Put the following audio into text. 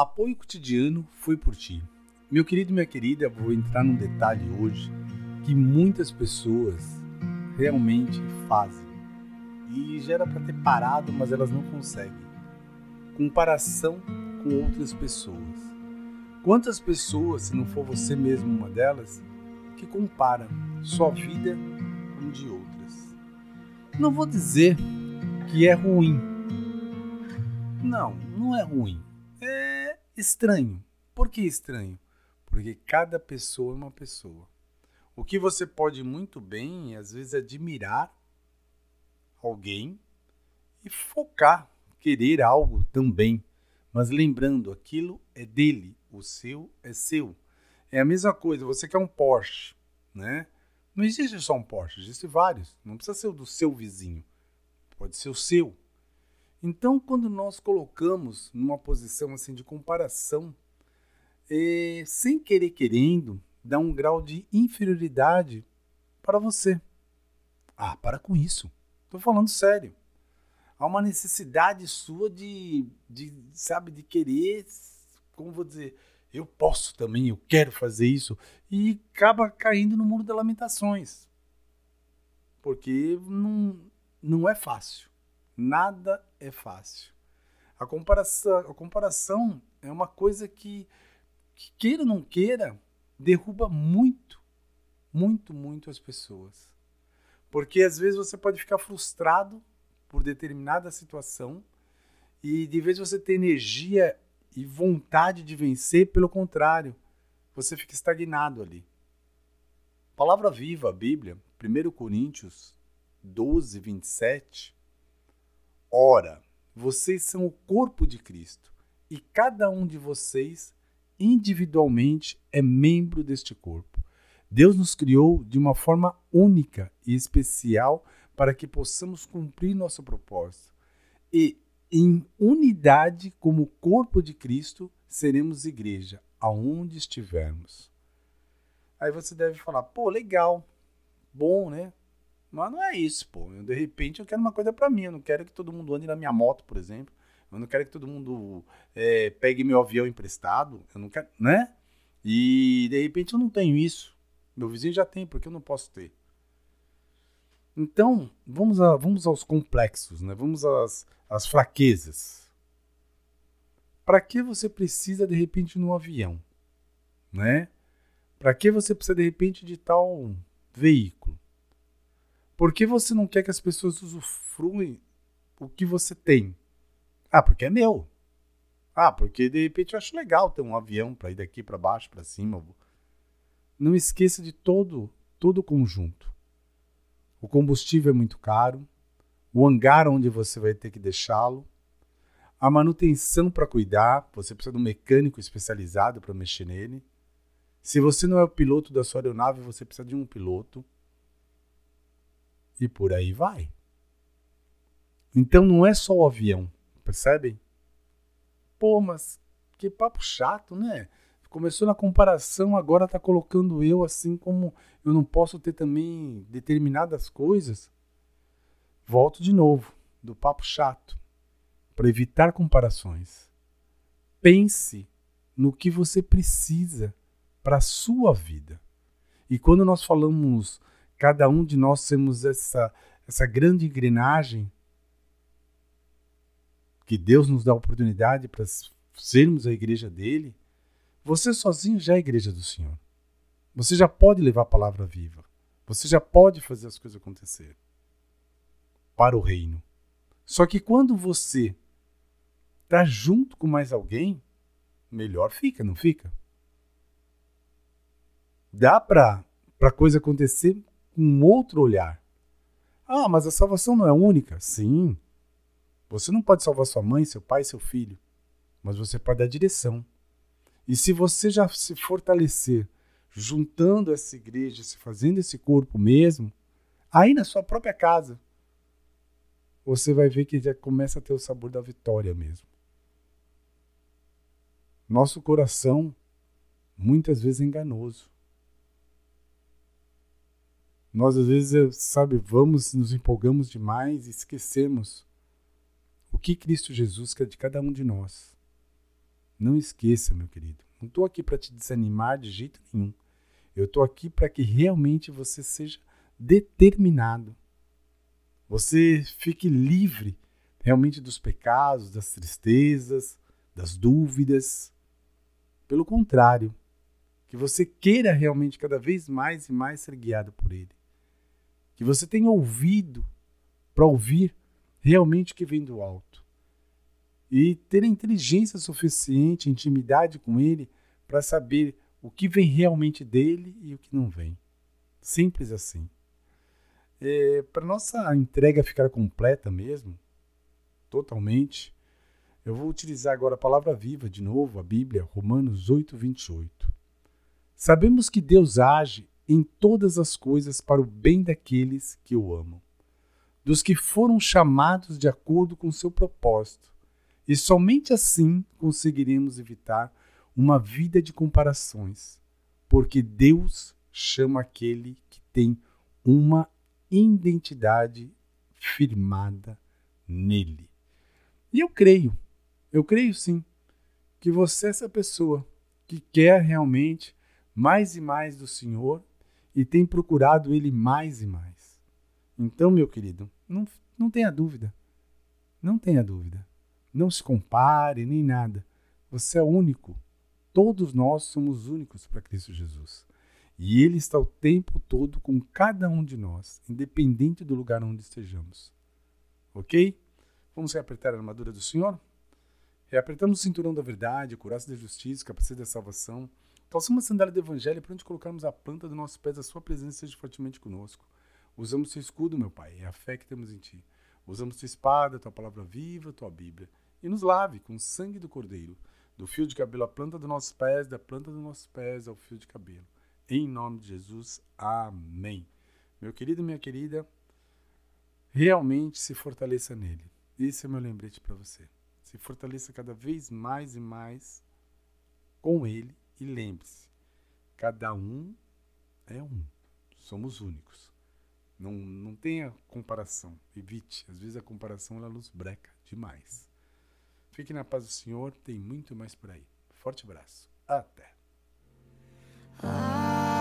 Apoio cotidiano foi por ti. Meu querido minha querida, vou entrar num detalhe hoje que muitas pessoas realmente fazem. E já era para ter parado, mas elas não conseguem. Comparação com outras pessoas. Quantas pessoas, se não for você mesmo uma delas, que compara sua vida com de outras? Não vou dizer que é ruim. Não, não é ruim. Estranho. Por que estranho? Porque cada pessoa é uma pessoa. O que você pode muito bem, às vezes, admirar alguém e focar, querer algo também. Mas lembrando, aquilo é dele, o seu é seu. É a mesma coisa, você quer um Porsche, né? Não existe só um Porsche, existe vários. Não precisa ser o do seu vizinho, pode ser o seu. Então, quando nós colocamos numa posição assim de comparação, é, sem querer querendo, dá um grau de inferioridade para você. Ah, para com isso. Estou falando sério. Há uma necessidade sua de, de, sabe, de querer, como vou dizer, eu posso também, eu quero fazer isso, e acaba caindo no mundo das lamentações. Porque não, não é fácil. Nada é fácil. A comparação, a comparação é uma coisa que, que, queira ou não queira, derruba muito, muito, muito as pessoas. Porque às vezes você pode ficar frustrado por determinada situação e de vez você ter energia e vontade de vencer, pelo contrário, você fica estagnado ali. Palavra viva, a Bíblia, 1 Coríntios 12, 27. Ora, vocês são o corpo de Cristo e cada um de vocês individualmente é membro deste corpo. Deus nos criou de uma forma única e especial para que possamos cumprir nosso propósito. E em unidade, como corpo de Cristo, seremos igreja, aonde estivermos. Aí você deve falar, pô, legal, bom, né? Mas não é isso, pô. Eu, de repente eu quero uma coisa para mim. Eu não quero que todo mundo ande na minha moto, por exemplo. Eu não quero que todo mundo é, pegue meu avião emprestado. Eu não quero, né? E de repente eu não tenho isso. Meu vizinho já tem, porque eu não posso ter? Então, vamos, a, vamos aos complexos, né? vamos às, às fraquezas. Para que você precisa de repente de um avião? Né? Para que você precisa de repente de tal veículo? Por que você não quer que as pessoas usufruem o que você tem? Ah, porque é meu. Ah, porque de repente eu acho legal ter um avião para ir daqui para baixo, para cima. Não esqueça de todo todo o conjunto. O combustível é muito caro, o hangar onde você vai ter que deixá-lo, a manutenção para cuidar, você precisa de um mecânico especializado para mexer nele. Se você não é o piloto da sua aeronave, você precisa de um piloto. E por aí vai. Então não é só o avião, percebem? Pô, mas que papo chato, né? começou na comparação, agora está colocando eu assim como eu não posso ter também determinadas coisas. Volto de novo do papo chato para evitar comparações. Pense no que você precisa para sua vida. E quando nós falamos, cada um de nós temos essa, essa grande engrenagem que Deus nos dá a oportunidade para sermos a igreja dele, você sozinho já é a igreja do Senhor. Você já pode levar a palavra viva. Você já pode fazer as coisas acontecer para o reino. Só que quando você está junto com mais alguém, melhor fica, não fica? Dá para a coisa acontecer um outro olhar. Ah, mas a salvação não é única? Sim. Você não pode salvar sua mãe, seu pai, seu filho, mas você pode dar direção. E se você já se fortalecer juntando essa igreja, se fazendo esse corpo mesmo, aí na sua própria casa, você vai ver que já começa a ter o sabor da vitória mesmo. Nosso coração muitas vezes é enganoso. Nós às vezes, sabe, vamos, nos empolgamos demais e esquecemos o que Cristo Jesus quer de cada um de nós. Não esqueça, meu querido. Não estou aqui para te desanimar de jeito nenhum. Eu estou aqui para que realmente você seja determinado. Você fique livre realmente dos pecados, das tristezas, das dúvidas. Pelo contrário, que você queira realmente cada vez mais e mais ser guiado por Ele. Que você tenha ouvido para ouvir realmente o que vem do alto. E ter a inteligência suficiente, intimidade com Ele, para saber o que vem realmente dele e o que não vem. Simples assim. É, para nossa entrega ficar completa mesmo, totalmente, eu vou utilizar agora a palavra viva de novo, a Bíblia, Romanos 8, 28. Sabemos que Deus age em todas as coisas para o bem daqueles que o amam, dos que foram chamados de acordo com seu propósito. E somente assim conseguiremos evitar uma vida de comparações, porque Deus chama aquele que tem uma identidade firmada nele. E eu creio, eu creio sim, que você é essa pessoa que quer realmente mais e mais do Senhor e tem procurado Ele mais e mais. Então, meu querido, não, não tenha dúvida. Não tenha dúvida. Não se compare nem nada. Você é único. Todos nós somos únicos para Cristo Jesus. E Ele está o tempo todo com cada um de nós, independente do lugar onde estejamos. Ok? Vamos reapertar a armadura do Senhor? Reapertamos o cinturão da verdade, a couraça da justiça, a capacidade da salvação Calçamos a sandália do Evangelho para onde colocarmos a planta dos nossos pés, a sua presença seja fortemente conosco. Usamos seu escudo, meu Pai, é a fé que temos em Ti. Usamos tua espada, tua palavra viva, tua Bíblia. E nos lave com o sangue do Cordeiro, do fio de cabelo à planta dos nossos pés, da planta dos nossos pés ao fio de cabelo. Em nome de Jesus, amém. Meu querido e minha querida, realmente se fortaleça nele. Esse é meu lembrete para você. Se fortaleça cada vez mais e mais com ele e lembre-se, cada um é um. Somos únicos. Não, não tenha comparação. Evite. Às vezes a comparação ela nos breca demais. Fique na paz do Senhor. Tem muito mais por aí. Forte abraço. Até. Ah.